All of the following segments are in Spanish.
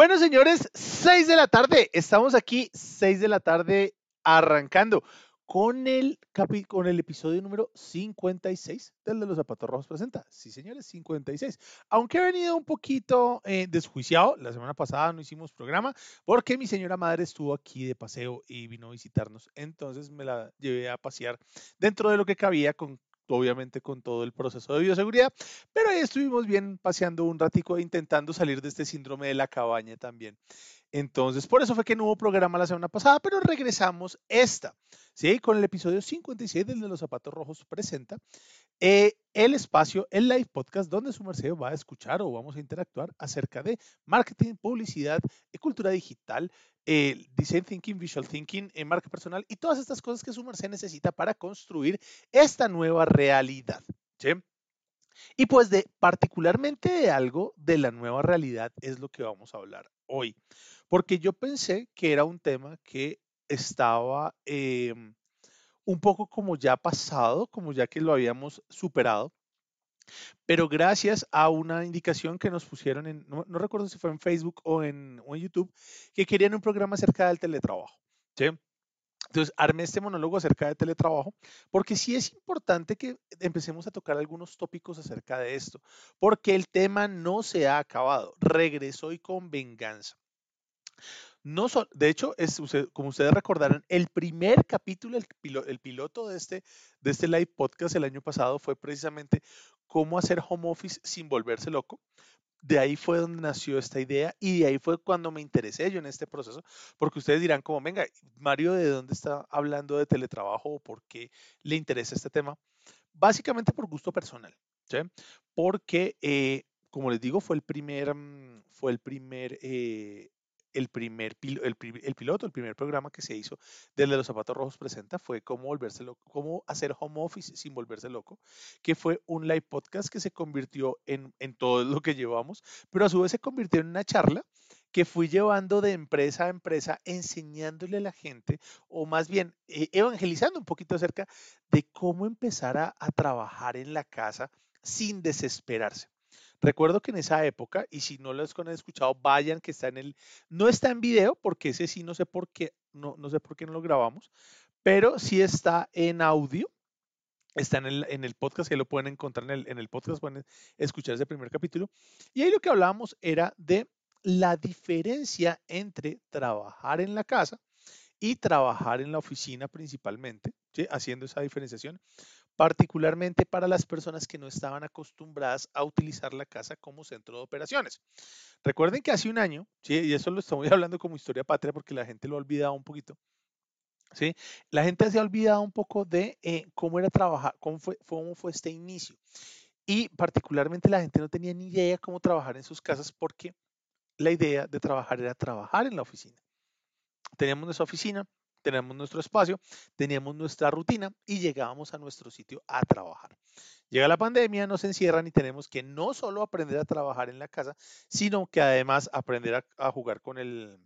Bueno, señores, 6 de la tarde. Estamos aquí, 6 de la tarde, arrancando con el, con el episodio número 56 del de los zapatos rojos presenta. Sí, señores, 56. Aunque he venido un poquito eh, desjuiciado, la semana pasada no hicimos programa porque mi señora madre estuvo aquí de paseo y vino a visitarnos. Entonces me la llevé a pasear dentro de lo que cabía con obviamente con todo el proceso de bioseguridad, pero ahí estuvimos bien paseando un ratico e intentando salir de este síndrome de la cabaña también. Entonces, por eso fue que no hubo programa la semana pasada, pero regresamos esta, ¿sí? Con el episodio 56 del de los zapatos rojos presenta eh, el espacio, el live podcast, donde su merced va a escuchar o vamos a interactuar acerca de marketing, publicidad, cultura digital, eh, design thinking, visual thinking, eh, marca personal y todas estas cosas que su merced necesita para construir esta nueva realidad, ¿sí? Y pues de particularmente de algo de la nueva realidad es lo que vamos a hablar hoy, porque yo pensé que era un tema que estaba em, un poco como ya pasado, como ya que lo habíamos superado, pero gracias a una indicación que nos pusieron en, no, recuerdo si fue en Facebook o en, YouTube, que querían un programa acerca del teletrabajo. ¿sí? Entonces, armé este monólogo acerca de teletrabajo, porque sí es importante que empecemos a tocar algunos tópicos acerca de esto, porque el tema no se ha acabado, regresó y con venganza. No de hecho, es, como ustedes recordarán, el primer capítulo, el, el piloto de este, de este live podcast el año pasado fue precisamente cómo hacer home office sin volverse loco de ahí fue donde nació esta idea y de ahí fue cuando me interesé yo en este proceso, porque ustedes dirán como, venga, Mario, ¿de dónde está hablando de teletrabajo o por qué le interesa este tema? Básicamente por gusto personal, ¿sí? Porque, eh, como les digo, fue el primer, mm, fue el primer eh, el primer el, piloto, el primer programa que se hizo desde los zapatos rojos presenta fue cómo volverse cómo hacer home office sin volverse loco, que fue un live podcast que se convirtió en, en todo lo que llevamos, pero a su vez se convirtió en una charla que fui llevando de empresa a empresa, enseñándole a la gente, o más bien eh, evangelizando un poquito acerca de cómo empezar a trabajar en la casa sin desesperarse. Recuerdo que en esa época, y si no lo han escuchado, vayan que está en el, no está en video, porque ese sí no sé por qué, no, no sé por qué no lo grabamos, pero sí está en audio, está en el, en el podcast, que lo pueden encontrar en el, en el podcast, pueden escuchar ese primer capítulo. Y ahí lo que hablábamos era de la diferencia entre trabajar en la casa y trabajar en la oficina principalmente, haciendo esa diferenciación particularmente para las personas que no estaban acostumbradas a utilizar la casa como centro de operaciones. Recuerden que hace un año, ¿sí? y eso lo estamos hablando como historia patria porque la gente lo ha olvidado un poquito, ¿sí? la gente se ha olvidado un poco de eh, cómo era trabajar, cómo fue, cómo fue este inicio. Y particularmente la gente no tenía ni idea cómo trabajar en sus casas porque la idea de trabajar era trabajar en la oficina. Teníamos nuestra oficina, tenemos nuestro espacio, teníamos nuestra rutina y llegábamos a nuestro sitio a trabajar. Llega la pandemia, nos encierran y tenemos que no solo aprender a trabajar en la casa, sino que además aprender a, jugar con el,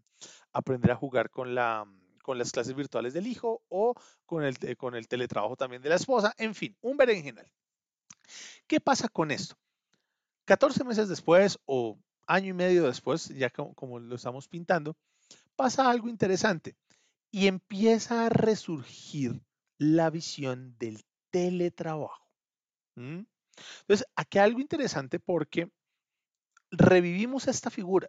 aprender a jugar con la, con las clases virtuales del hijo o con el, con el teletrabajo también de la esposa, en fin, un berenjenal. ¿Qué pasa con esto? 14 meses después o año y medio después, ya como lo estamos pintando, pasa algo interesante y empieza a resurgir la visión del teletrabajo. Entonces, aquí hay algo interesante porque revivimos esta figura,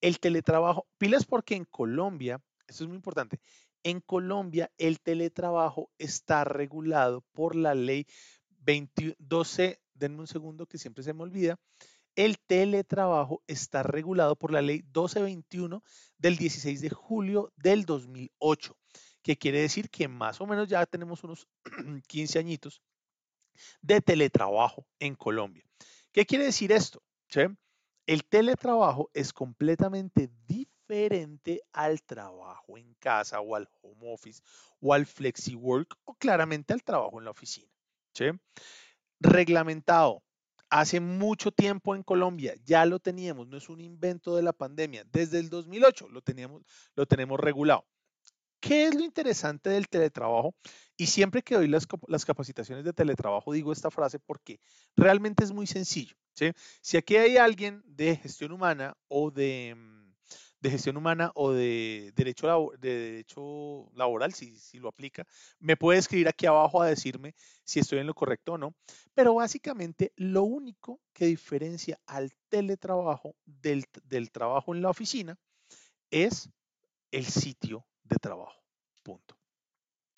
el teletrabajo, pilas porque en Colombia, esto es muy importante, en Colombia el teletrabajo está regulado por la ley 12, denme un segundo que siempre se me olvida, el teletrabajo está regulado por la ley 1221 del 16 de julio del 2008, que quiere decir que más o menos ya tenemos unos 15 añitos de teletrabajo en Colombia. ¿Qué quiere decir esto? El teletrabajo es completamente diferente al trabajo en casa o al home office o al flexi work o claramente al trabajo en la oficina. Reglamentado hace mucho tiempo en Colombia, ya lo teníamos, no es un invento de la pandemia, desde el 2008 lo, teníamos, lo tenemos regulado. ¿Qué es lo interesante del teletrabajo? Y siempre que doy las, capacitaciones de teletrabajo digo esta frase porque realmente es muy sencillo. Si aquí hay alguien de gestión humana o de, mm, de gestión humana o de derecho, de derecho laboral, si, si lo aplica, me puede escribir aquí abajo a decirme si estoy en lo correcto o no. Pero básicamente lo único que diferencia al teletrabajo del, del trabajo en la oficina es el sitio de trabajo. Punto.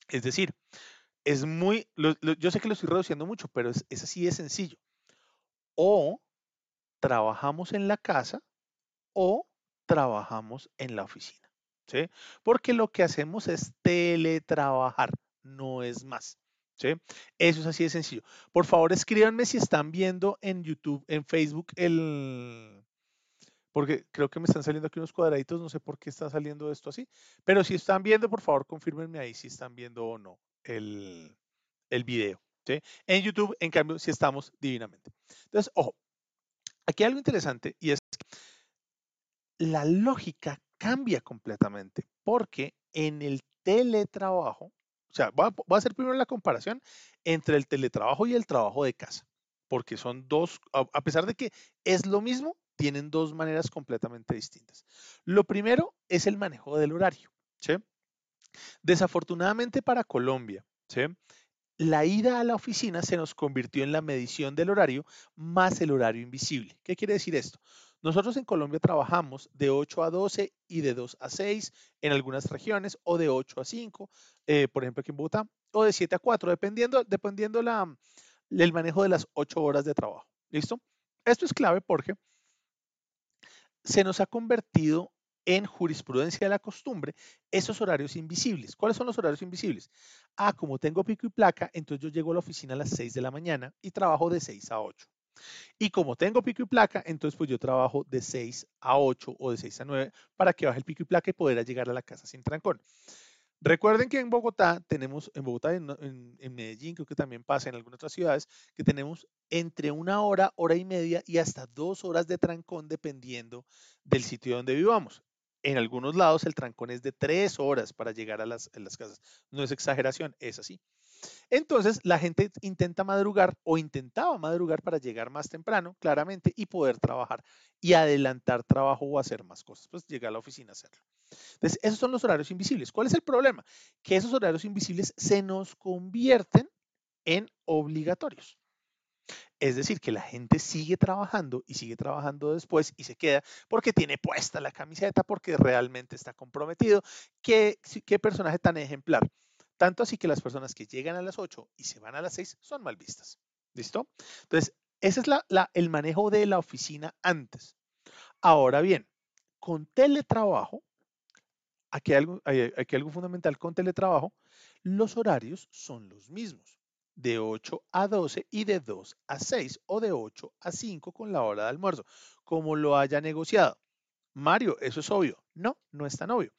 Es decir, es muy, yo sé que lo estoy reduciendo mucho, pero es, así de sencillo. O trabajamos en la casa o trabajamos en la oficina. ¿sí? Porque lo que hacemos es teletrabajar, no es más. ¿sí? Eso es así de sencillo. Por favor, escríbanme si están viendo en YouTube, en Facebook, el... Porque creo que me están saliendo aquí unos cuadraditos, no sé por qué está saliendo esto así. Pero si están viendo, por favor, confírmenme ahí si están viendo o no el, el video. ¿sí? En YouTube, en cambio, si estamos divinamente. Entonces, ojo, aquí hay algo interesante y es la lógica cambia completamente porque en el teletrabajo, o sea, voy a, hacer primero la comparación entre el teletrabajo y el trabajo de casa, porque son dos, a pesar de que es lo mismo, tienen dos maneras completamente distintas. Lo primero es el manejo del horario. Desafortunadamente para Colombia, la ida a la oficina se nos convirtió en la medición del horario más el horario invisible. ¿Qué quiere decir esto? Nosotros en Colombia trabajamos de 8 a 12 y de 2 a 6 en algunas regiones, o de 8 a 5, eh, por ejemplo aquí en Bogotá, o de 7 a 4, dependiendo, dependiendo la, el manejo de las 8 horas de trabajo. ¿Listo? Esto es clave porque se nos ha convertido en jurisprudencia de la costumbre esos horarios invisibles. ¿Cuáles son los horarios invisibles? Ah, como tengo pico y placa, entonces yo llego a la oficina a las 6 de la mañana y trabajo de 6 a 8. Y como tengo pico y placa, entonces pues yo trabajo de 6 a 8 o de 6 a 9 para que baje el pico y placa y poder llegar a la casa sin trancón. Recuerden que en Bogotá tenemos, en Bogotá, en, en, Medellín, creo que también pasa en algunas otras ciudades, que tenemos entre una hora, hora y media y hasta dos horas de trancón dependiendo del sitio donde vivamos. En algunos lados el trancón es de tres horas para llegar a las, a las casas. No es exageración, es así. Entonces la gente intenta madrugar o intentaba madrugar para llegar más temprano, claramente, y poder trabajar y adelantar trabajo o hacer más cosas, pues llegar a la oficina a hacerlo. Entonces, esos son los horarios invisibles. ¿Cuál es el problema? Que esos horarios invisibles se nos convierten en obligatorios. Es decir, que la gente sigue trabajando y sigue trabajando después y se queda porque tiene puesta la camiseta, porque realmente está comprometido. ¿Qué, personaje tan ejemplar? Tanto así que las personas que llegan a las 8 y se van a las 6 son mal vistas. ¿Listo? Entonces, ese es el manejo de la oficina antes. Ahora bien, con teletrabajo, aquí hay, aquí algo fundamental con teletrabajo, los horarios son los mismos, de 8 a 12 y de 2 a 6 o de 8 a 5 con la hora de almuerzo, como lo haya negociado. Mario, eso es obvio. No, no es tan obvio.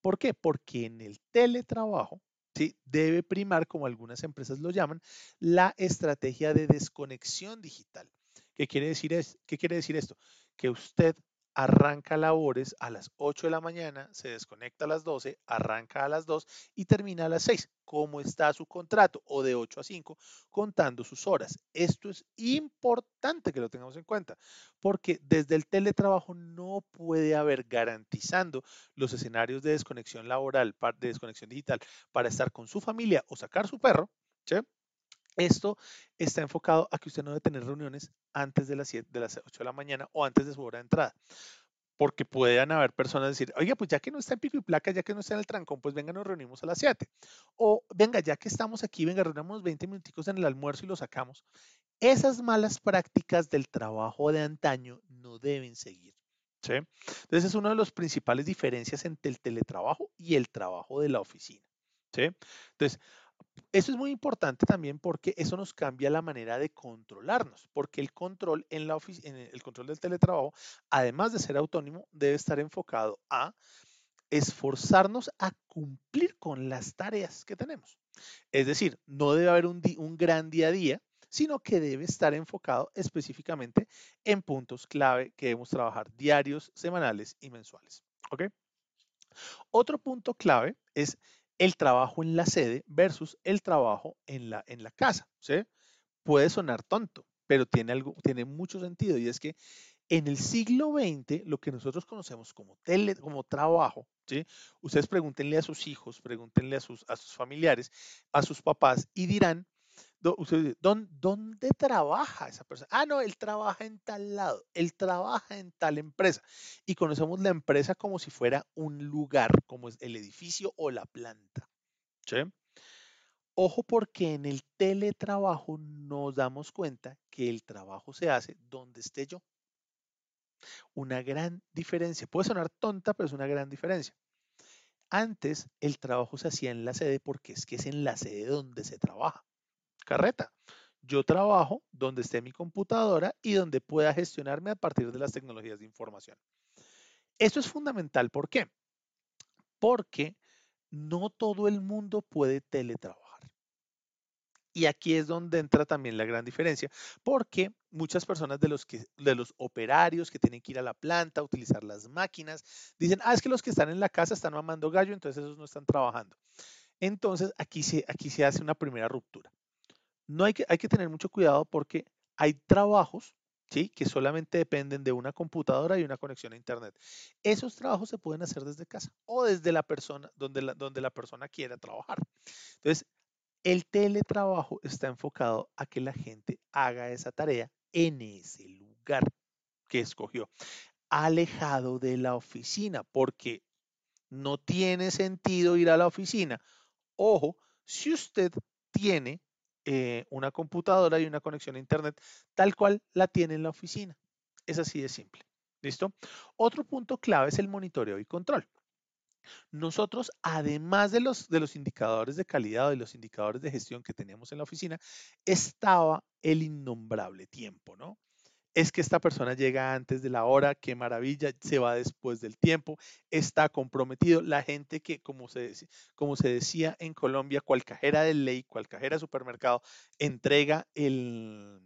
¿Por qué? Porque en el teletrabajo ¿sí? debe primar, como algunas empresas lo llaman, la estrategia de desconexión digital. ¿Qué quiere decir, es, qué quiere decir esto? Que usted arranca labores a las 8 de la mañana, se desconecta a las 12, arranca a las 2 y termina a las 6. ¿Cómo está su contrato? O de 8 a 5, contando sus horas. Esto es importante que lo tengamos en cuenta, porque desde el teletrabajo no puede haber garantizando los escenarios de desconexión laboral, de desconexión digital, para estar con su familia o sacar su perro. ¿sí? Esto está enfocado a que usted no debe tener reuniones antes de las, 7, de las 8 de la mañana o antes de su hora de entrada. Porque pueden haber personas decir, oiga, pues ya que no está en pico y placa, ya que no está en el trancón, pues venga, nos reunimos a las 7. O venga, ya que estamos aquí, venga, reunamos 20 minuticos en el almuerzo y lo sacamos. Esas malas prácticas del trabajo de antaño no deben seguir. ¿sí? Entonces es una de las principales diferencias entre el teletrabajo y el trabajo de la oficina. Entonces, eso es muy importante también porque eso nos cambia la manera de controlarnos, porque el control en la en el control del teletrabajo, además de ser autónomo, debe estar enfocado a esforzarnos a cumplir con las tareas que tenemos. Es decir, no debe haber un, un gran día a día, sino que debe estar enfocado específicamente en puntos clave que debemos trabajar diarios, semanales y mensuales. ¿Ok? Otro punto clave es el trabajo en la sede versus el trabajo en la, en la casa. ¿sí? Puede sonar tonto, pero tiene, algo, tiene mucho sentido y es que En el siglo XX, lo que nosotros conocemos como, tele, como trabajo, ¿sí? ustedes pregúntenle a sus hijos, pregúntenle a sus, a sus familiares, a sus papás y dirán, ¿dónde, trabaja esa persona? Ah, no, él trabaja en tal lado, él trabaja en tal empresa. Y conocemos la empresa como si fuera un lugar, como es el edificio o la planta. Ojo porque en el teletrabajo nos damos cuenta que el trabajo se hace donde esté yo. Una gran diferencia. Puede sonar tonta, pero es una gran diferencia. Antes el trabajo se hacía en la sede porque es que es en la sede donde se trabaja. Carreta. Yo trabajo donde esté mi computadora y donde pueda gestionarme a partir de las tecnologías de información. Esto es fundamental. ¿Por qué? Porque no todo el mundo puede teletrabajar. Y aquí es donde entra también la gran diferencia, porque muchas personas de los, de los operarios que tienen que ir a la planta, utilizar las máquinas, dicen, ah, es que los que están en la casa están mamando gallo, entonces esos no están trabajando. Entonces aquí se, aquí se hace una primera ruptura. No hay que, hay que tener mucho cuidado porque hay trabajos ¿sí? que solamente dependen de una computadora y una conexión a Internet. Esos trabajos se pueden hacer desde casa o desde la persona, donde la, donde la persona quiera trabajar. Entonces, el teletrabajo está enfocado a que la gente haga esa tarea en ese lugar que escogió, alejado de la oficina, porque no tiene sentido ir a la oficina. Ojo, si usted tiene eh, una computadora y una conexión a Internet tal cual la tiene en la oficina. Es así de simple. ¿Listo? Otro punto clave es el monitoreo y control. Nosotros, además de los, de los indicadores de calidad o de los indicadores de gestión que teníamos en la oficina, estaba el innombrable tiempo, ¿no? Es que esta persona llega antes de la hora, qué maravilla, se va después del tiempo, está comprometido. La gente que, como se, como se decía en Colombia, cual cajera de ley, cual cajera de supermercado, entrega el,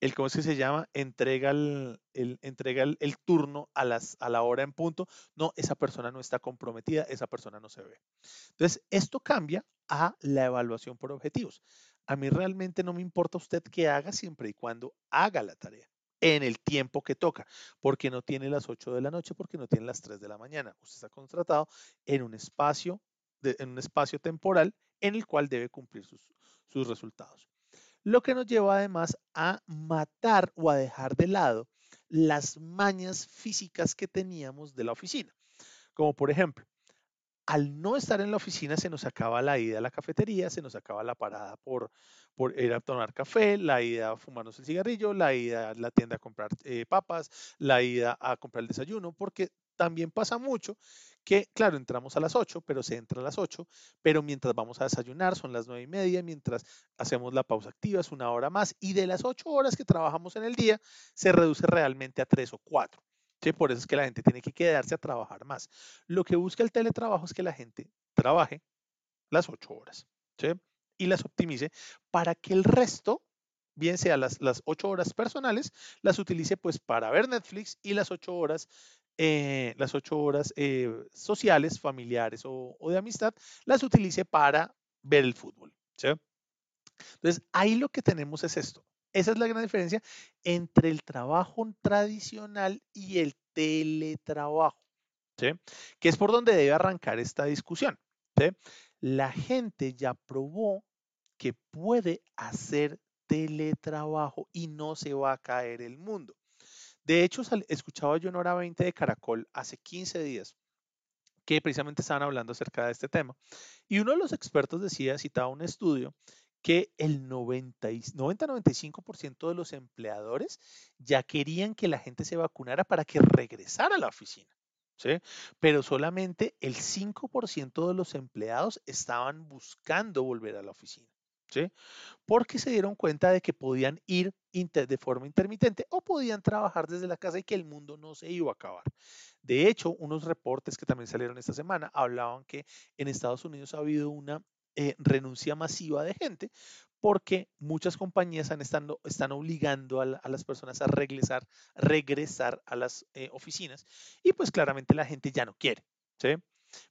el ¿cómo se llama? Entrega el, entrega el, turno a, las, a la hora en punto. No, esa persona no está comprometida, esa persona no se ve. Entonces, esto cambia a la evaluación por objetivos. A mí realmente no me importa usted qué haga siempre y cuando haga la tarea en el tiempo que toca, porque no tiene las 8 de la noche, porque no tiene las 3 de la mañana. Usted está contratado en un espacio, en un espacio temporal en el cual debe cumplir sus, sus resultados lo que nos lleva además a matar o a dejar de lado las mañas físicas que teníamos de la oficina. Como por ejemplo, al no estar en la oficina se nos acaba la ida a la cafetería, se nos acaba la parada por, ir a tomar café, la ida a fumarnos el cigarrillo, la ida a la tienda a comprar eh, papas, la ida a comprar el desayuno, porque también pasa mucho que, claro, entramos a las 8, pero se entra a las 8, pero mientras vamos a desayunar son las 9 y media, mientras hacemos la pausa activa es una hora más y de las 8 horas que trabajamos en el día se reduce realmente a 3 o 4. Por eso es que la gente tiene que quedarse a trabajar más. Lo que busca el teletrabajo es que la gente trabaje las 8 horas y las optimice para que el resto bien sea las, 8 horas personales, las utilice pues para ver Netflix y las 8 horas eh, las ocho horas eh, sociales, familiares o, de amistad, las utilice para ver el fútbol. Entonces, ahí lo que tenemos es esto. Esa es la gran diferencia entre el trabajo tradicional y el teletrabajo, que es por donde debe arrancar esta discusión. La gente ya probó que puede hacer teletrabajo y no se va a caer el mundo. De hecho, escuchaba yo en hora 20 de Caracol hace 15 días que precisamente estaban hablando acerca de este tema. Y uno de los expertos decía, citaba un estudio, que el 90-95% de los empleadores ya querían que la gente se vacunara para que regresara a la oficina. ¿sí? Pero solamente el 5% de los empleados estaban buscando volver a la oficina. ¿sí? Porque se dieron cuenta de que podían ir de forma intermitente o podían trabajar desde la casa y que el mundo no se iba a acabar. De hecho, unos reportes que también salieron esta semana hablaban que en Estados Unidos ha habido una eh, renuncia masiva de gente porque muchas compañías están obligando a, las personas a regresar, a las eh, oficinas y pues claramente la gente ya no quiere.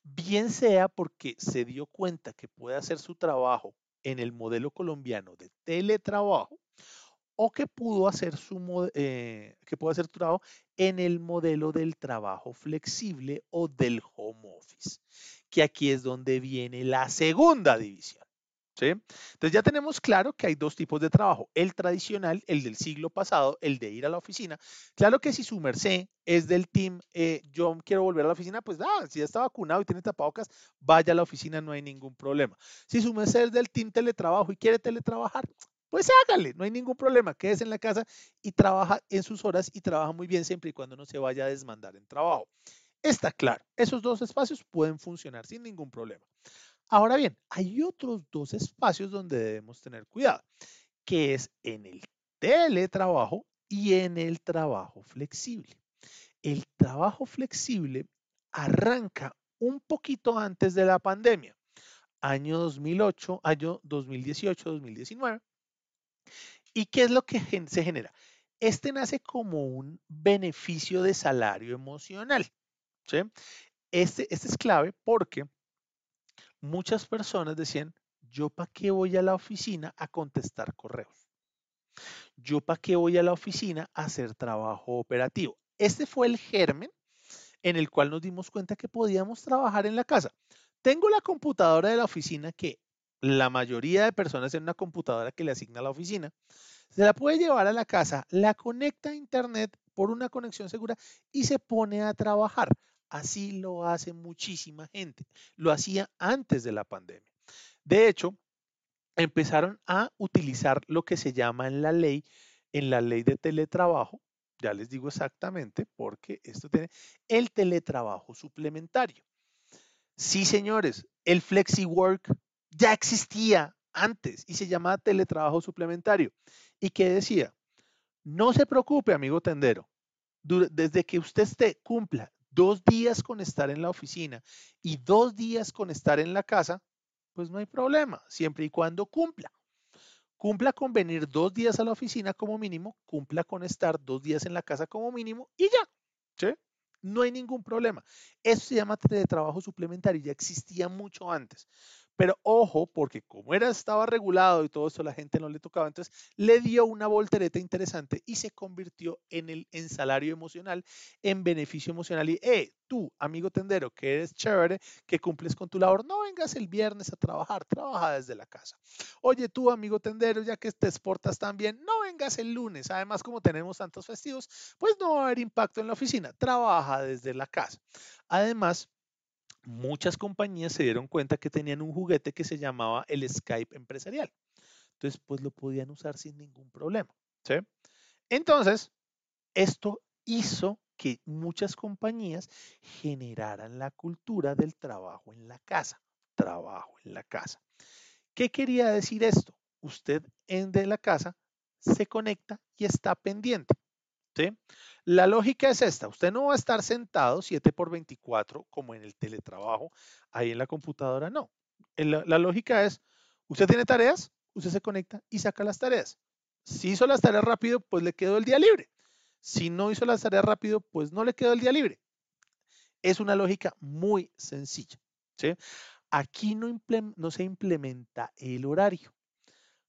Bien sea porque se dio cuenta que puede hacer su trabajo en el modelo colombiano de teletrabajo o que pudo hacer su eh, que pudo hacer trabajo en el modelo del trabajo flexible o del home office, que aquí es donde viene la segunda división. Entonces ya tenemos claro que hay dos tipos de trabajo, el tradicional, el del siglo pasado, el de ir a la oficina. Claro que si su merced es del team, eh, yo quiero volver a la oficina, pues ah, si ya está vacunado y tiene tapabocas, vaya a la oficina, no hay ningún problema. Si su merced es del team teletrabajo y quiere teletrabajar, pues hágale, no hay ningún problema, quédese en la casa y trabaja en sus horas y trabaja muy bien siempre y cuando no se vaya a desmandar en trabajo. Está claro, esos dos espacios pueden funcionar sin ningún problema. Ahora bien, hay otros dos espacios donde debemos tener cuidado, que es en el teletrabajo y en el trabajo flexible. El trabajo flexible arranca un poquito antes de la pandemia, año 2008, año 2018, 2019. ¿Y qué es lo que se genera? Este nace como un beneficio de salario emocional. Este, este es clave porque muchas personas decían, yo para qué voy a la oficina a contestar correos. Yo para qué voy a la oficina a hacer trabajo operativo. Este fue el germen en el cual nos dimos cuenta que podíamos trabajar en la casa. Tengo la computadora de la oficina que la mayoría de personas en una computadora que le asigna a la oficina. Se la puede llevar a la casa, la conecta a internet por una conexión segura y se pone a trabajar. Así lo hace muchísima gente. Lo hacía antes de la pandemia. De hecho, empezaron a utilizar lo que se llama en la ley, en la ley de teletrabajo, ya les digo exactamente, porque esto tiene el teletrabajo suplementario. Sí, señores, el FlexiWork ya existía antes y se llamaba teletrabajo suplementario. ¿Y qué decía? No se preocupe, amigo tendero. Desde que usted cumpla dos días con estar en la oficina y dos días con estar en la casa, pues no hay problema, siempre y cuando cumpla. Cumpla con venir dos días a la oficina como mínimo, cumpla con estar dos días en la casa como mínimo y ya. ¿sí? No hay ningún problema. Eso se llama teletrabajo suplementario, ya existía mucho antes. Pero ojo, porque como era, estaba regulado y todo eso la gente no le tocaba, entonces le dio una voltereta interesante y se convirtió en el en salario emocional, en beneficio emocional. Y, eh, tú, amigo tendero, que eres chévere, que cumples con tu labor, no vengas el viernes a trabajar, trabaja desde la casa. Oye, tú, amigo tendero, ya que te exportas tan bien, no vengas el lunes. Además, como tenemos tantos festivos, pues no va a haber impacto en la oficina, trabaja desde la casa. Además, muchas compañías se dieron cuenta que tenían un juguete que se llamaba el Skype empresarial. Entonces, pues lo podían usar sin ningún problema. ¿sí? Entonces, esto hizo que muchas compañías generaran la cultura del trabajo en la casa. Trabajo en la casa. ¿Qué quería decir esto? Usted en de la casa se conecta y está pendiente. La lógica es esta, usted no va a estar sentado 7 por 24 como en el teletrabajo, ahí en la computadora, no. La, la lógica es, usted tiene tareas, usted se conecta y saca las tareas. Si hizo las tareas rápido, pues le quedó el día libre. Si no hizo las tareas rápido, pues no le quedó el día libre. Es una lógica muy sencilla. Aquí no se implementa el horario.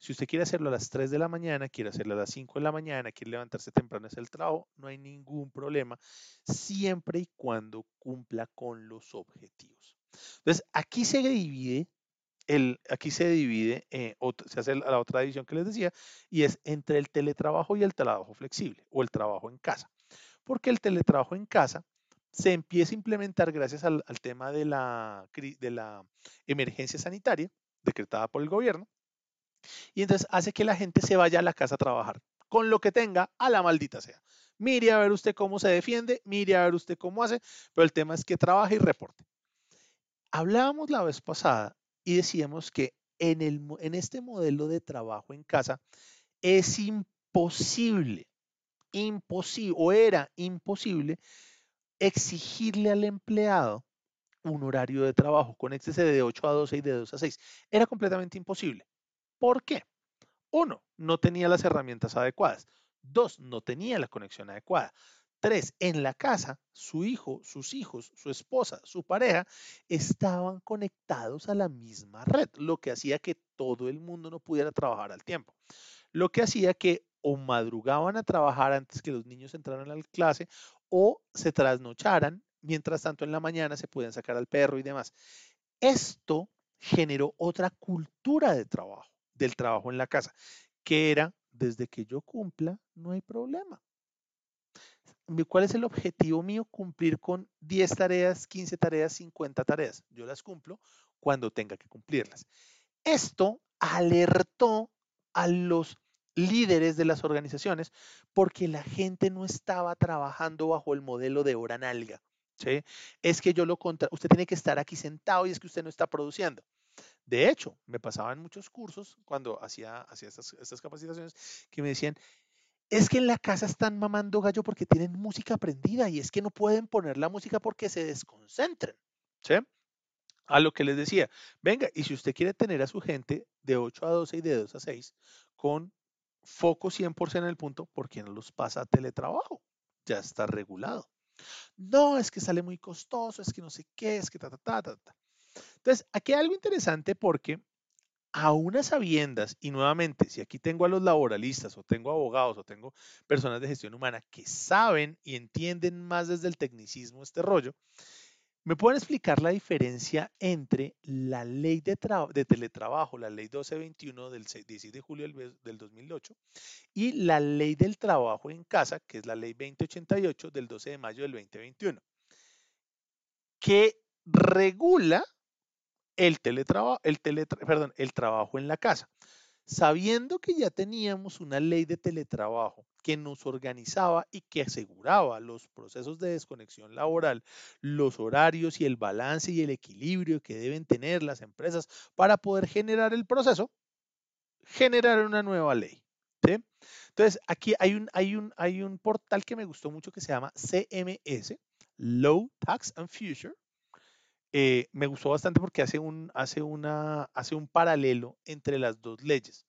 Si usted quiere hacerlo a las 3 de la mañana, quiere hacerlo a las 5 de la mañana, quiere levantarse temprano hacer el trabajo, no hay ningún problema, siempre y cuando cumpla con los objetivos. Entonces, aquí se divide, el, aquí se divide, eh, se hace la otra división que les decía, y es entre el teletrabajo y el trabajo flexible o el trabajo en casa. Porque el teletrabajo en casa se empieza a implementar gracias al, al tema de la, de la emergencia sanitaria decretada por el gobierno y entonces hace que la gente se vaya a la casa a trabajar, con lo que tenga, a la maldita sea. Mire a ver usted cómo se defiende, mire a ver usted cómo hace, pero el tema es que trabaje y reporte. Hablábamos la vez pasada y decíamos que en, este modelo de trabajo en casa es imposible, imposible, o era imposible exigirle al empleado un horario de trabajo, conéctese de 8 a 12 y de 2 a 6. Era completamente imposible. ¿Por qué? Uno, no tenía las herramientas adecuadas. Dos, no tenía la conexión adecuada. Tres, en la casa, su hijo, sus hijos, su esposa, su pareja estaban conectados a la misma red, lo que hacía que todo el mundo no pudiera trabajar al tiempo. Lo que hacía que o madrugaban a trabajar antes que los niños entraran a la clase o se trasnocharan, mientras tanto en la mañana se podían sacar al perro y demás. Esto generó otra cultura de trabajo, del trabajo en la casa, que era, desde que yo cumpla, no hay problema. ¿Cuál es el objetivo mío? Cumplir con 10 tareas, 15 tareas, 50 tareas. Yo las cumplo cuando tenga que cumplirlas. Esto alertó a los líderes de las organizaciones porque la gente no estaba trabajando bajo el modelo de hora nalga. Es que yo lo contra, usted tiene que estar aquí sentado y es que usted no está produciendo. De hecho, me pasaban muchos cursos cuando hacía, estas, capacitaciones que me decían, es que en la casa están mamando gallo porque tienen música prendida y es que no pueden poner la música porque se desconcentren. ¿sí? A lo que les decía, venga, y si usted quiere tener a su gente de 8 a 12 y de 2 a 6 con foco 100% en el punto, ¿por qué no los pasa a teletrabajo? Ya está regulado. No, es que sale muy costoso, es que no sé qué, es que ta, ta, ta, ta, ta. Entonces, aquí hay algo interesante porque a unas sabiendas, y nuevamente, si aquí tengo a los laboralistas o tengo abogados o tengo personas de gestión humana que saben y entienden más desde el tecnicismo este rollo, ¿Me pueden explicar la diferencia entre la ley de, teletrabajo, la ley 1221 del 16 de julio del, 2008, y la ley del trabajo en casa, que es la ley 2088 del 12 de mayo del 2021, que regula el, teletrabajo, el, perdón, el trabajo en la casa? sabiendo que ya teníamos una ley de teletrabajo que nos organizaba y que aseguraba los procesos de desconexión laboral, los horarios y el balance y el equilibrio que deben tener las empresas para poder generar el proceso, generar una nueva ley. Entonces, aquí hay un, hay, un, hay un portal que me gustó mucho que se llama CMS, Low Tax and Future, eh, me gustó bastante porque hace un, hace, una, hace un paralelo entre las dos leyes.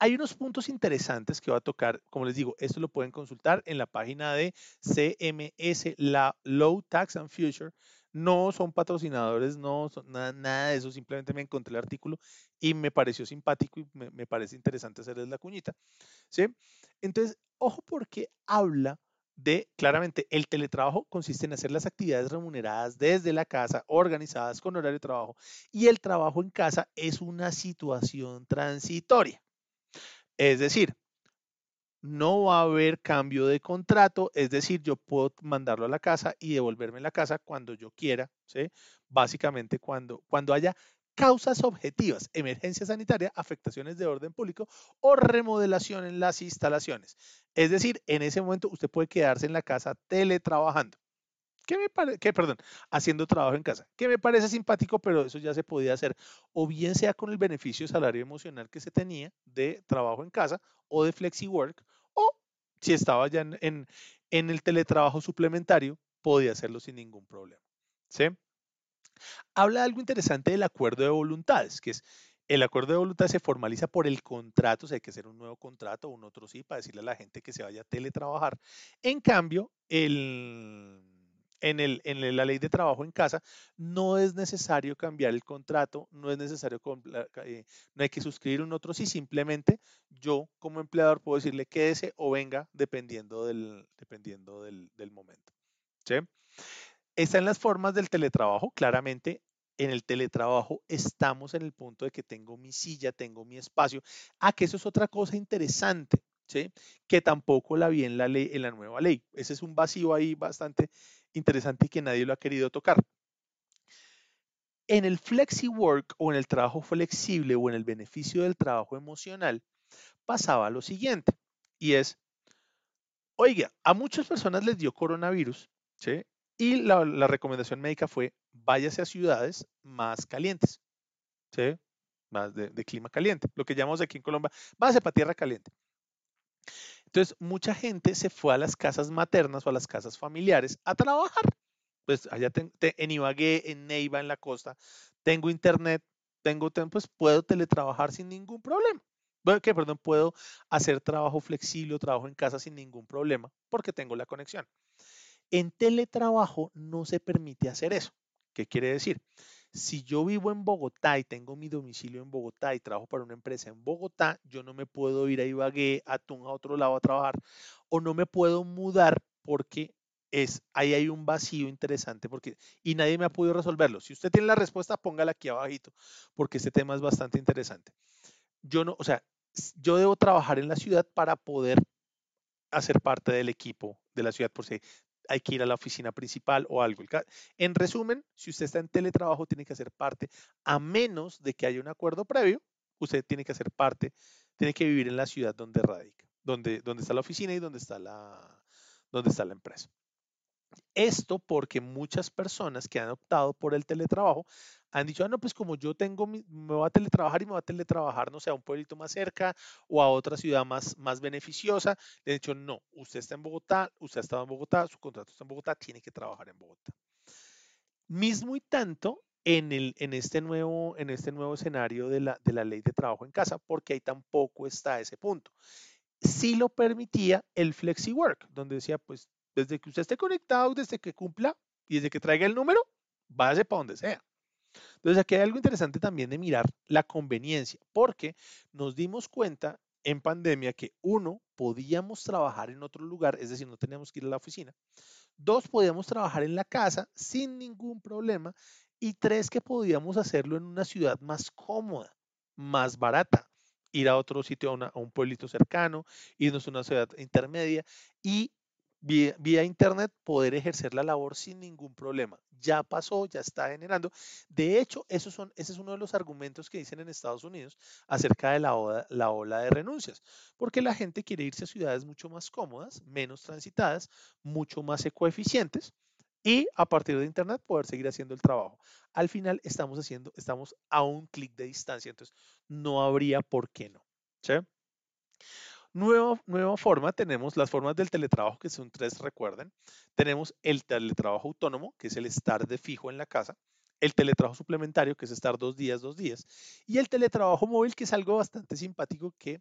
Hay unos puntos interesantes que va a tocar, como les digo, esto lo pueden consultar en la página de CMS, la Low Tax and Future. No son patrocinadores, no son nada, de eso, simplemente me encontré el artículo y me pareció simpático y me, me parece interesante hacerles la cuñita. ¿sí? Entonces, ojo porque habla de, claramente, el teletrabajo consiste en hacer las actividades remuneradas desde la casa, organizadas con horario de trabajo, y el trabajo en casa es una situación transitoria. Es decir, no va a haber cambio de contrato, es decir, yo puedo mandarlo a la casa y devolverme a la casa cuando yo quiera. Básicamente cuando, cuando haya causas objetivas, emergencia sanitaria, afectaciones de orden público o remodelación en las instalaciones. Es decir, en ese momento usted puede quedarse en la casa teletrabajando. ¿Qué me parece? Perdón, haciendo trabajo en casa. Que me parece simpático, pero eso ya se podía hacer. O bien sea con el beneficio salario emocional que se tenía de trabajo en casa o de flexi work, o si estaba ya en, en el teletrabajo suplementario, podía hacerlo sin ningún problema. ¿Sí? Habla de algo interesante del acuerdo de voluntades, que es el acuerdo de voluntades se formaliza por el contrato, o sea, hay que hacer un nuevo contrato, un otro sí, para decirle a la gente que se vaya a teletrabajar. En cambio, el, en, el, en la ley de trabajo en casa no es necesario cambiar el contrato, no es necesario, eh, no hay que suscribir un otro sí, simplemente yo como empleador puedo decirle quédese o venga dependiendo del, dependiendo del, del momento. ¿sí? Está en las formas del teletrabajo, claramente. En el teletrabajo estamos en el punto de que tengo mi silla, tengo mi espacio. Ah, que eso es otra cosa interesante, ¿sí? Que tampoco la vi en la ley, en la nueva ley. Ese es un vacío ahí bastante interesante y que nadie lo ha querido tocar. En el flexi work o en el trabajo flexible o en el beneficio del trabajo emocional, pasaba lo siguiente, y es, oiga, a muchas personas les dio coronavirus, ¿sí? Y la, recomendación médica fue, váyase a ciudades más calientes, ¿sí? Más de, clima caliente, lo que llamamos aquí en Colombia, váyase para tierra caliente. Entonces, mucha gente se fue a las casas maternas o a las casas familiares a trabajar. Pues allá en Ibagué, en Neiva, en la costa, tengo internet, tengo, pues puedo teletrabajar sin ningún problema. que, perdón, puedo hacer trabajo flexible o trabajo en casa sin ningún problema porque tengo la conexión. En teletrabajo no se permite hacer eso. ¿Qué quiere decir? si yo vivo en Bogotá y tengo mi domicilio en Bogotá y trabajo para una empresa en Bogotá, yo no me puedo ir a Ibagué, a Tunja, a otro lado a trabajar, o no me puedo mudar porque es, ahí hay un vacío interesante porque, y nadie me ha podido resolverlo. Si usted tiene la respuesta, póngala aquí abajito, porque este tema es bastante interesante. Yo no, o sea, yo debo trabajar en la ciudad para poder hacer parte del equipo de la ciudad por si hay que ir a la oficina principal o algo. En resumen, si usted está en teletrabajo, tiene que hacer parte, a menos de que haya un acuerdo previo, usted tiene que hacer parte, tiene que vivir en la ciudad donde radica, donde, está la oficina y donde está la empresa. Esto porque muchas personas que han optado por el teletrabajo han dicho, ah, no, pues como yo tengo, me voy a teletrabajar y me voy a teletrabajar, no sé, a un pueblito más cerca o a otra ciudad más, más beneficiosa. Le he dicho, no, usted está en Bogotá, usted ha estado en Bogotá, su contrato está en Bogotá, tiene que trabajar en Bogotá. Mismo y tanto en, el, en, este, nuevo, en este nuevo escenario de la, de la ley de trabajo en casa, porque ahí tampoco está ese punto. Sí lo permitía el Flexi Work, donde decía, pues desde que usted esté conectado, desde que cumpla y desde que traiga el número, váyase para donde sea. Entonces aquí hay algo interesante también de mirar la conveniencia, porque nos dimos cuenta en pandemia que uno, podíamos trabajar en otro lugar, es decir, no teníamos que ir a la oficina. Dos, podíamos trabajar en la casa sin ningún problema. Y tres, que podíamos hacerlo en una ciudad más cómoda, más barata. Ir a otro sitio, a, a un pueblito cercano, irnos a una ciudad intermedia y vía, internet poder ejercer la labor sin ningún problema. Ya pasó, ya está generando. De hecho, esos son, ese es uno de los argumentos que dicen en Estados Unidos acerca de la, la ola de renuncias, porque la gente quiere irse a ciudades mucho más cómodas, menos transitadas, mucho más ecoeficientes y a partir de internet poder seguir haciendo el trabajo. Al final estamos haciendo, estamos a un clic de distancia, entonces no habría por qué no. ¿sí? Nueva, nueva forma, tenemos las formas del teletrabajo, que son tres, recuerden. Tenemos el teletrabajo autónomo, que es el estar de fijo en la casa. El teletrabajo suplementario, que es estar dos días, dos días. Y el teletrabajo móvil, que es algo bastante simpático, que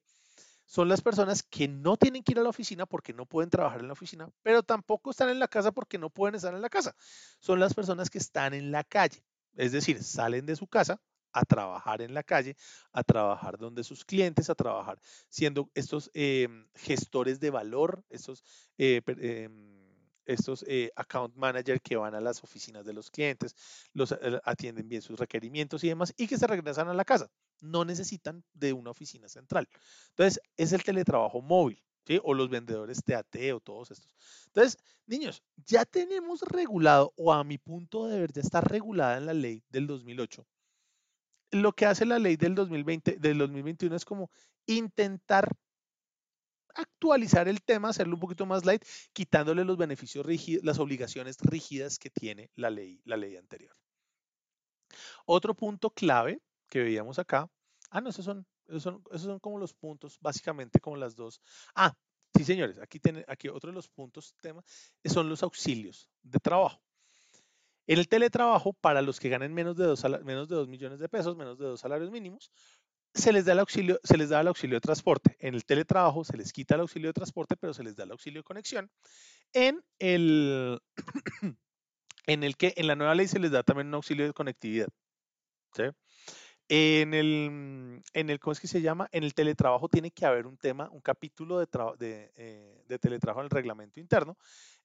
son las personas que no tienen que ir a la oficina porque no pueden trabajar en la oficina, pero tampoco están en la casa porque no pueden estar en la casa. Son las personas que están en la calle, es decir, salen de su casa, a trabajar en la calle, a trabajar donde sus clientes, a trabajar siendo estos em, gestores de valor, estos, eh, em, estos eh, account managers que van a las oficinas de los clientes, los eh, atienden bien sus requerimientos y demás, y que se regresan a la casa. No necesitan de una oficina central. Entonces, es el teletrabajo móvil. ¿Sí? o los vendedores TAT o todos estos. Entonces, niños, ya tenemos regulado, o a mi punto de ver, ya está regulada en la ley del 2008, lo que hace la ley del 2020, del 2021 es como intentar actualizar el tema, hacerlo un poquito más light, quitándole los beneficios rígidos, las obligaciones rígidas que tiene la ley, la ley anterior. Otro punto clave que veíamos acá, ah, no, esos son, esos son, esos son como los puntos, básicamente como las dos. Ah, sí, señores, aquí, tiene, aquí otro de los puntos, tema, son los auxilios de trabajo. En el teletrabajo, para los que ganen menos de dos, menos de 2 millones de pesos, menos de dos salarios mínimos, se les da el auxilio, se les da el auxilio de transporte. En el teletrabajo se les quita el auxilio de transporte, pero se les da el auxilio de conexión. En el, en el que en la nueva ley se les da también un auxilio de conectividad. En el, en el, ¿cómo es que se llama? En el teletrabajo tiene que haber un tema, un capítulo de, de, eh, de teletrabajo en el reglamento interno.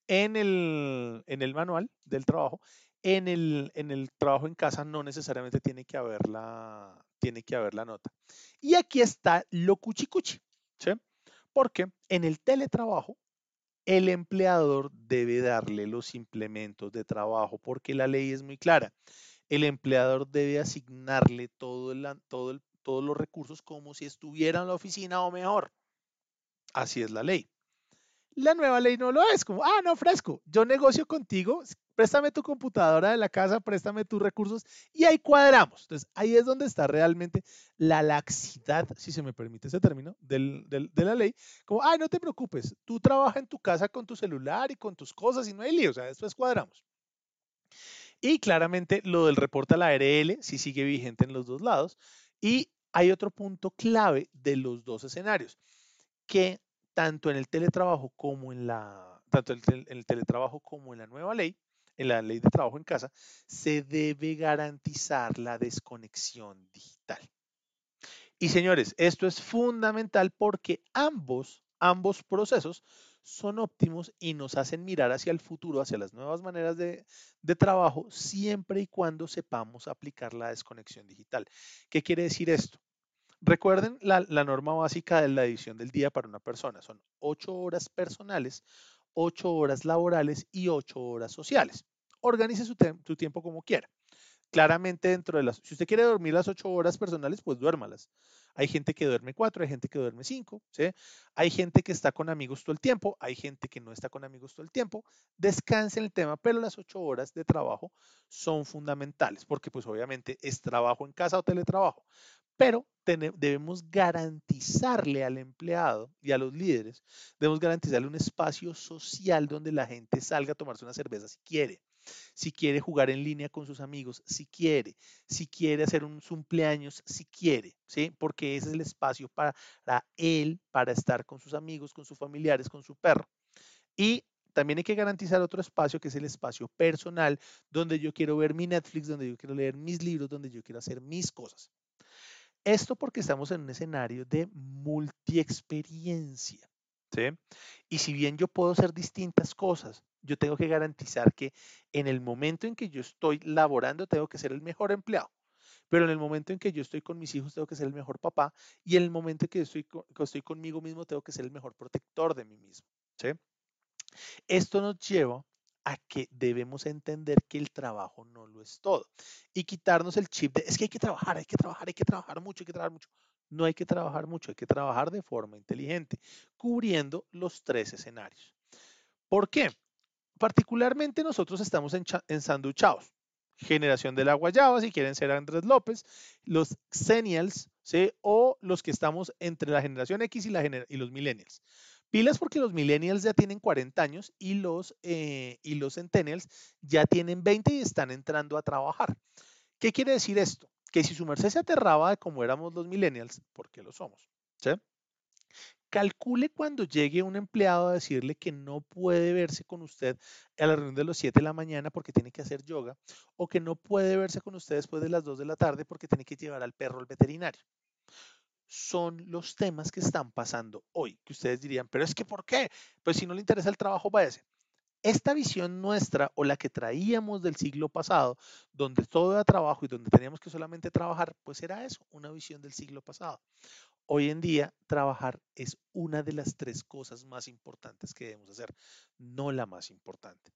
En el, en el manual del trabajo en el, en el trabajo en casa no necesariamente tiene que haber la, tiene que haber la nota. Y aquí está lo cuchicuchi, ¿sí? Porque en el teletrabajo el empleador debe darle los implementos de trabajo porque la ley es muy clara. El empleador debe asignarle todo el, todo todos los recursos como si estuviera en la oficina o mejor. Así es la ley. La nueva ley no lo es, como, ah, no, fresco, yo negocio contigo, préstame tu computadora de la casa, préstame tus recursos y ahí cuadramos. Entonces, ahí es donde está realmente la laxidad, si se me permite ese término, de la ley. Como, ay, no te preocupes, tú trabajas en tu casa con tu celular y con tus cosas y no hay lío, o sea, después cuadramos. Y claramente lo del reporte a la ARL sí sigue vigente en los dos lados. Y hay otro punto clave de los dos escenarios, que tanto en el teletrabajo como en la, tanto en el teletrabajo como en la nueva ley, en la ley de trabajo en casa, se debe garantizar la desconexión digital. Y señores, esto es fundamental porque ambos, ambos procesos son óptimos y nos hacen mirar hacia el futuro, hacia las nuevas maneras de, trabajo, siempre y cuando sepamos aplicar la desconexión digital. ¿Qué quiere decir esto? Recuerden la, la, norma básica de la edición del día para una persona. Son ocho horas personales, ocho horas laborales y ocho horas sociales. Organice su, su tiempo como quiera claramente dentro de las, si usted quiere dormir las ocho horas personales, pues duérmalas. Hay gente que duerme cuatro, hay gente que duerme cinco, ¿sí? Hay gente que está con amigos todo el tiempo, hay gente que no está con amigos todo el tiempo. Descanse en el tema, pero las ocho horas de trabajo son fundamentales, porque pues obviamente es trabajo en casa o teletrabajo. Pero debemos garantizarle al empleado y a los líderes, debemos garantizarle un espacio social donde la gente salga a tomarse una cerveza si quiere si quiere jugar en línea con sus amigos, si quiere, si quiere hacer un cumpleaños, si quiere, ¿sí? Porque ese es el espacio para él, para estar con sus amigos, con sus familiares, con su perro. Y también hay que garantizar otro espacio que es el espacio personal, donde yo quiero ver mi Netflix, donde yo quiero leer mis libros, donde yo quiero hacer mis cosas. Esto porque estamos en un escenario de multiexperiencia. ¿sí? Y si bien yo puedo hacer distintas cosas, yo tengo que garantizar que en el momento en que yo estoy laborando, tengo que ser el mejor empleado. Pero en el momento en que yo estoy con mis hijos, tengo que ser el mejor papá. Y en el momento en que estoy, que estoy conmigo mismo, tengo que ser el mejor protector de mí mismo. ¿sí? Esto nos lleva a que debemos entender que el trabajo no lo es todo. Y quitarnos el chip de, es que hay que trabajar, hay que trabajar, hay que trabajar mucho, hay que trabajar mucho. No hay que trabajar mucho, hay que trabajar de forma inteligente, cubriendo los tres escenarios. ¿Por qué? Particularmente nosotros estamos ensanduchados. Generación de la guayaba, si quieren ser Andrés López, los Xennials, o los que estamos entre la generación X y los Millennials. Pilas porque los Millennials ya tienen 40 años y los, eh, y los Centennials ya tienen 20 y están entrando a trabajar. ¿Qué quiere decir esto? Que si su merced se aterraba de cómo éramos los Millennials, porque lo somos, ¿sí? Calcule cuando llegue un empleado a decirle que no puede verse con usted a la reunión de los 7 de la mañana porque tiene que hacer yoga o que no puede verse con usted después de las 2 de la tarde porque tiene que llevar al perro al veterinario. Son los temas que están pasando hoy, que ustedes dirían, pero es que ¿por qué? Pues si no le interesa el trabajo, váyase. Esta visión nuestra o la que traíamos del siglo pasado, donde todo era trabajo y donde teníamos que solamente trabajar, pues era eso, una visión del siglo pasado. Hoy en día, trabajar es una de las tres cosas más importantes que debemos hacer, no la más importante.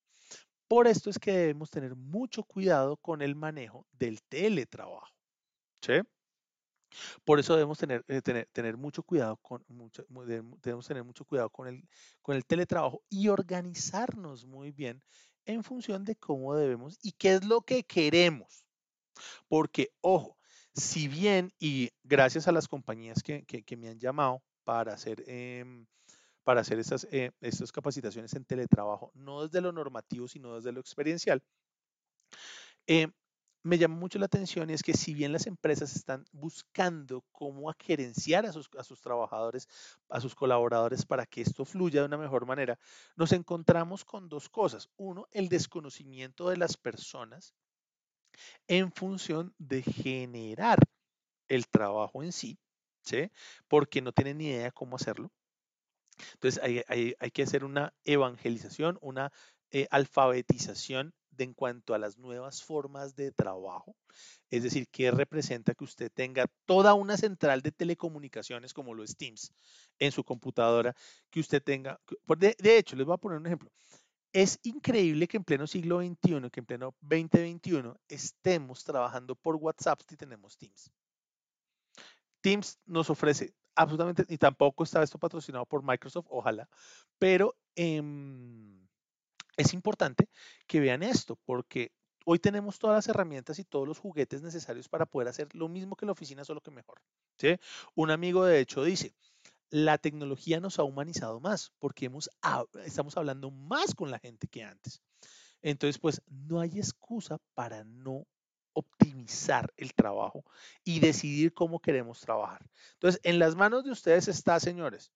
Por esto es que debemos tener mucho cuidado con el manejo del teletrabajo. ¿sí? Por eso debemos tener, eh, tener, mucho cuidado con debemos tener mucho cuidado con el, con el teletrabajo y organizarnos muy bien en función de cómo debemos y qué es lo que queremos. Porque, ojo, si bien y gracias a las compañías que, me han llamado para hacer, em, para hacer estas, eh, estas capacitaciones en teletrabajo, no desde lo normativo, sino desde lo experiencial, em, me llama mucho la atención y es que si bien las empresas están buscando cómo gerenciar a sus, a sus trabajadores, a sus colaboradores para que esto fluya de una mejor manera, nos encontramos con dos cosas. Uno, el desconocimiento de las personas en función de generar el trabajo en sí, ¿sí? Porque no tienen ni idea cómo hacerlo. Entonces hay, que hacer una evangelización, una eh, alfabetización de en cuanto a las nuevas formas de trabajo. Es decir, ¿qué representa que usted tenga toda una central de telecomunicaciones como lo es Teams en su computadora? Que usted tenga, de, de hecho, les voy a poner un ejemplo. Es increíble que en pleno siglo XXI, que en pleno 2021 estemos trabajando por WhatsApp si tenemos Teams. Teams nos ofrece absolutamente, y tampoco está esto patrocinado por Microsoft, ojalá, pero em, es importante que vean esto, porque hoy tenemos todas las herramientas y todos los juguetes necesarios para poder hacer lo mismo que la oficina, solo que mejor. Un amigo de hecho dice, la tecnología nos ha humanizado más porque estamos hablando más con la gente que antes. Entonces, pues no hay excusa para no optimizar el trabajo y decidir cómo queremos trabajar. Entonces, en las manos de ustedes está, señores.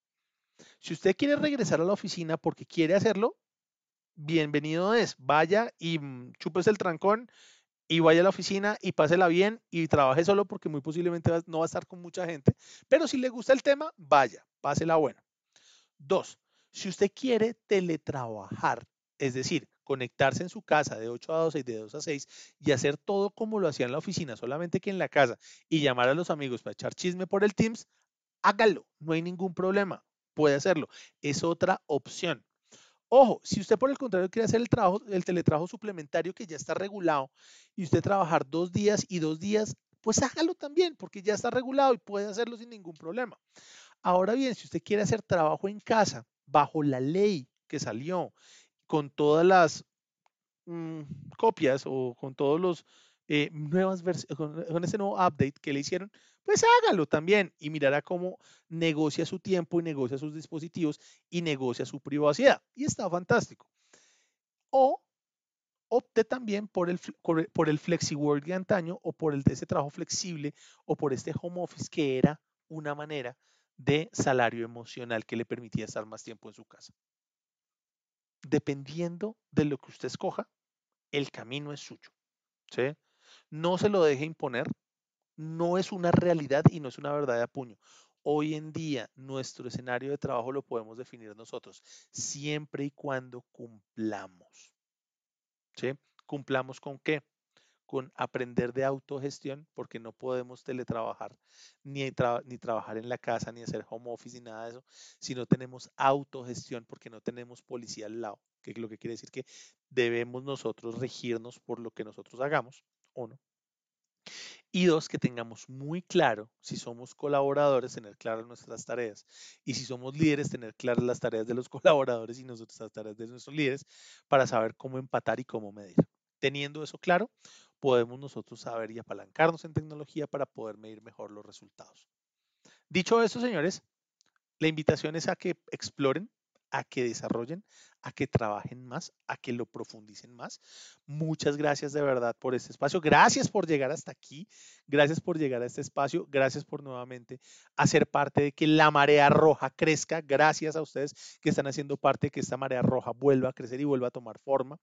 Si usted quiere regresar a la oficina porque quiere hacerlo, bienvenido es. Vaya y mm, chupes el trancón y vaya a la oficina y pásela bien y trabaje solo porque muy posiblemente no va a estar con mucha gente. Pero si le gusta el tema, vaya, pásela bueno. Dos, si usted quiere teletrabajar, es decir, conectarse en su casa de 8 a 12 y de 2 a 6 y hacer todo como lo hacía en la oficina, solamente que en la casa y llamar a los amigos para echar chisme por el Teams, hágalo, no hay ningún problema, puede hacerlo. Es otra opción. Ojo, si usted por el contrario quiere hacer el trabajo, el teletrabajo suplementario que ya está regulado y usted trabajar dos días y dos días, pues hágalo también, porque ya está regulado y puede hacerlo sin ningún problema. Ahora bien, si usted quiere hacer trabajo en casa bajo la ley que salió, con todas las mm, copias o con todos los eh, nuevas versiones, con, ese nuevo update que le hicieron, pues hágalo también y mirará cómo negocia su tiempo y negocia sus dispositivos y negocia su privacidad. Y está fantástico. O opte también por el, por el FlexiWork de antaño o por el de ese trabajo flexible o por este home office que era una manera de salario emocional que le permitía estar más tiempo en su casa. Dependiendo de lo que usted escoja, el camino es suyo. No se lo deje imponer. No es una realidad y no es una verdad de puño. Hoy en día nuestro escenario de trabajo lo podemos definir nosotros, siempre y cuando cumplamos. ¿Sí? ¿Cumplamos con qué? Con aprender de autogestión, porque no podemos teletrabajar, ni, ni trabajar en la casa, ni hacer home office, ni nada de eso, si no tenemos autogestión, porque no tenemos policía al lado, que lo que quiere decir que debemos nosotros regirnos por lo que nosotros hagamos uno. Y dos, que tengamos muy claro, si somos colaboradores, tener claras nuestras tareas. Y si somos líderes, tener claras las tareas de los colaboradores y nosotros las tareas de nuestros líderes para saber cómo empatar y cómo medir. Teniendo eso claro, podemos nosotros saber y apalancarnos en tecnología para poder medir mejor los resultados. Dicho eso, señores, la invitación es a que exploren, a que desarrollen, a que trabajen más, a que lo profundicen más. Muchas gracias de verdad por este espacio. Gracias por llegar hasta aquí. Gracias por llegar a este espacio. Gracias por nuevamente hacer parte de que la marea roja crezca. Gracias a ustedes que están haciendo parte de que esta marea roja vuelva a crecer y vuelva a tomar forma.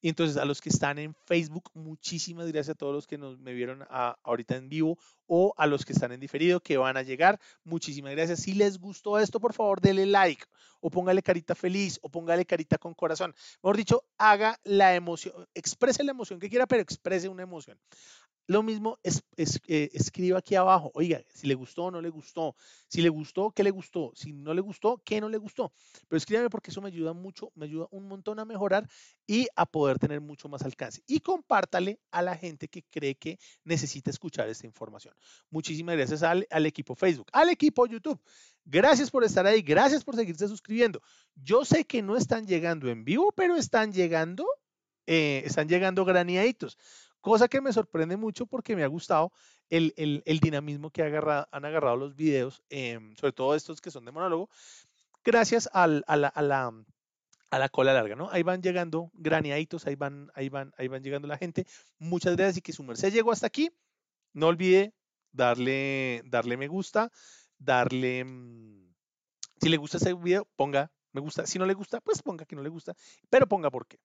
Y entonces a los que están en Facebook, muchísimas gracias a todos los que nos, me vieron ahorita en vivo o a los que están en diferido que van a llegar. Muchísimas gracias. Si les gustó esto, por favor, denle like o póngale carita feliz o póngale carita con corazón. Mejor dicho, haga la emoción, exprese la emoción que quiera, pero exprese una emoción. Lo mismo es, eh, escriba aquí abajo, oiga, si le gustó o no le gustó, si le gustó, ¿qué le gustó? Si no le gustó, ¿qué no le gustó? Pero escríbame porque eso me ayuda mucho, me ayuda un montón a mejorar y a poder tener mucho más alcance. Y compártale a la gente que cree que necesita escuchar esta información. Muchísimas gracias al, al equipo Facebook, al equipo YouTube. Gracias por estar ahí, gracias por seguirse suscribiendo. Yo sé que no están llegando en vivo, pero están llegando, eh, están llegando graneaditos cosa que me sorprende mucho porque me ha gustado el, dinamismo que han agarrado los videos, em, sobre todo estos que son de monólogo, gracias a, la, cola larga, ¿no? Ahí van llegando graneaditos, ahí van, ahí van, ahí van llegando la gente. Muchas gracias y que su merced llegó hasta aquí. No olvide darle, darle me gusta, darle, mm, si le gusta ese video, ponga me gusta. Si no le gusta, pues ponga que no le gusta, pero ponga por qué.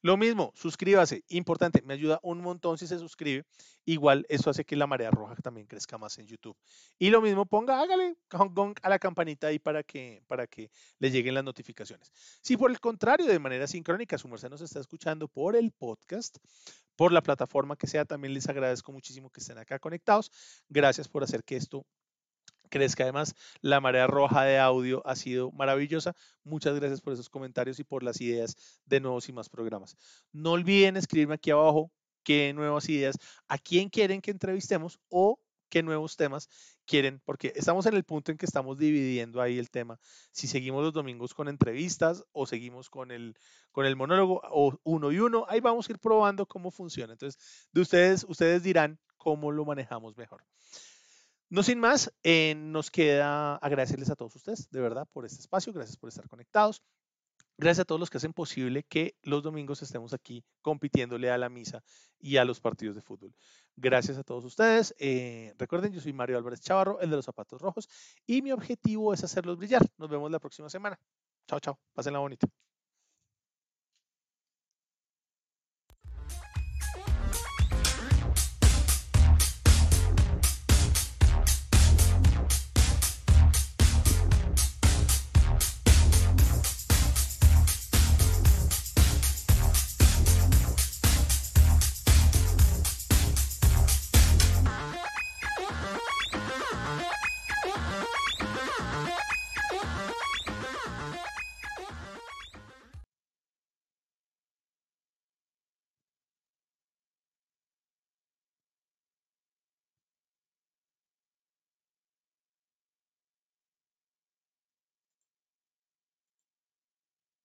Lo mismo, suscríbase, importante, me ayuda un montón si se suscribe. Igual eso hace que la marea roja también crezca más en YouTube. Y lo mismo, ponga, hágale gong a la campanita ahí para que, para que le lleguen las notificaciones. Si por el contrario, de manera sincrónica, su merced nos está escuchando por el podcast, por la plataforma que sea, también les agradezco muchísimo que estén acá conectados. Gracias por hacer que esto crezca. Además, la marea roja de audio ha sido maravillosa. Muchas gracias por esos comentarios y por las ideas de nuevos y más programas. No olviden escribirme aquí abajo qué nuevas ideas, a quién quieren que entrevistemos o qué nuevos temas quieren, porque estamos en el punto en que estamos dividiendo ahí el tema. Si seguimos los domingos con entrevistas o seguimos con el, con el monólogo o uno y uno, ahí vamos a ir probando cómo funciona. Entonces, de ustedes, ustedes dirán cómo lo manejamos mejor. No sin más, eh, nos queda agradecerles a todos ustedes, de verdad, por este espacio. Gracias por estar conectados. Gracias a todos los que hacen posible que los domingos estemos aquí compitiéndole a la misa y a los partidos de fútbol. Gracias a todos ustedes. Eh, recuerden, yo soy Mario Álvarez Chavarro, el de los zapatos rojos, y mi objetivo es hacerlos brillar. Nos vemos la próxima semana. Chao, chao. Pásenla bonita.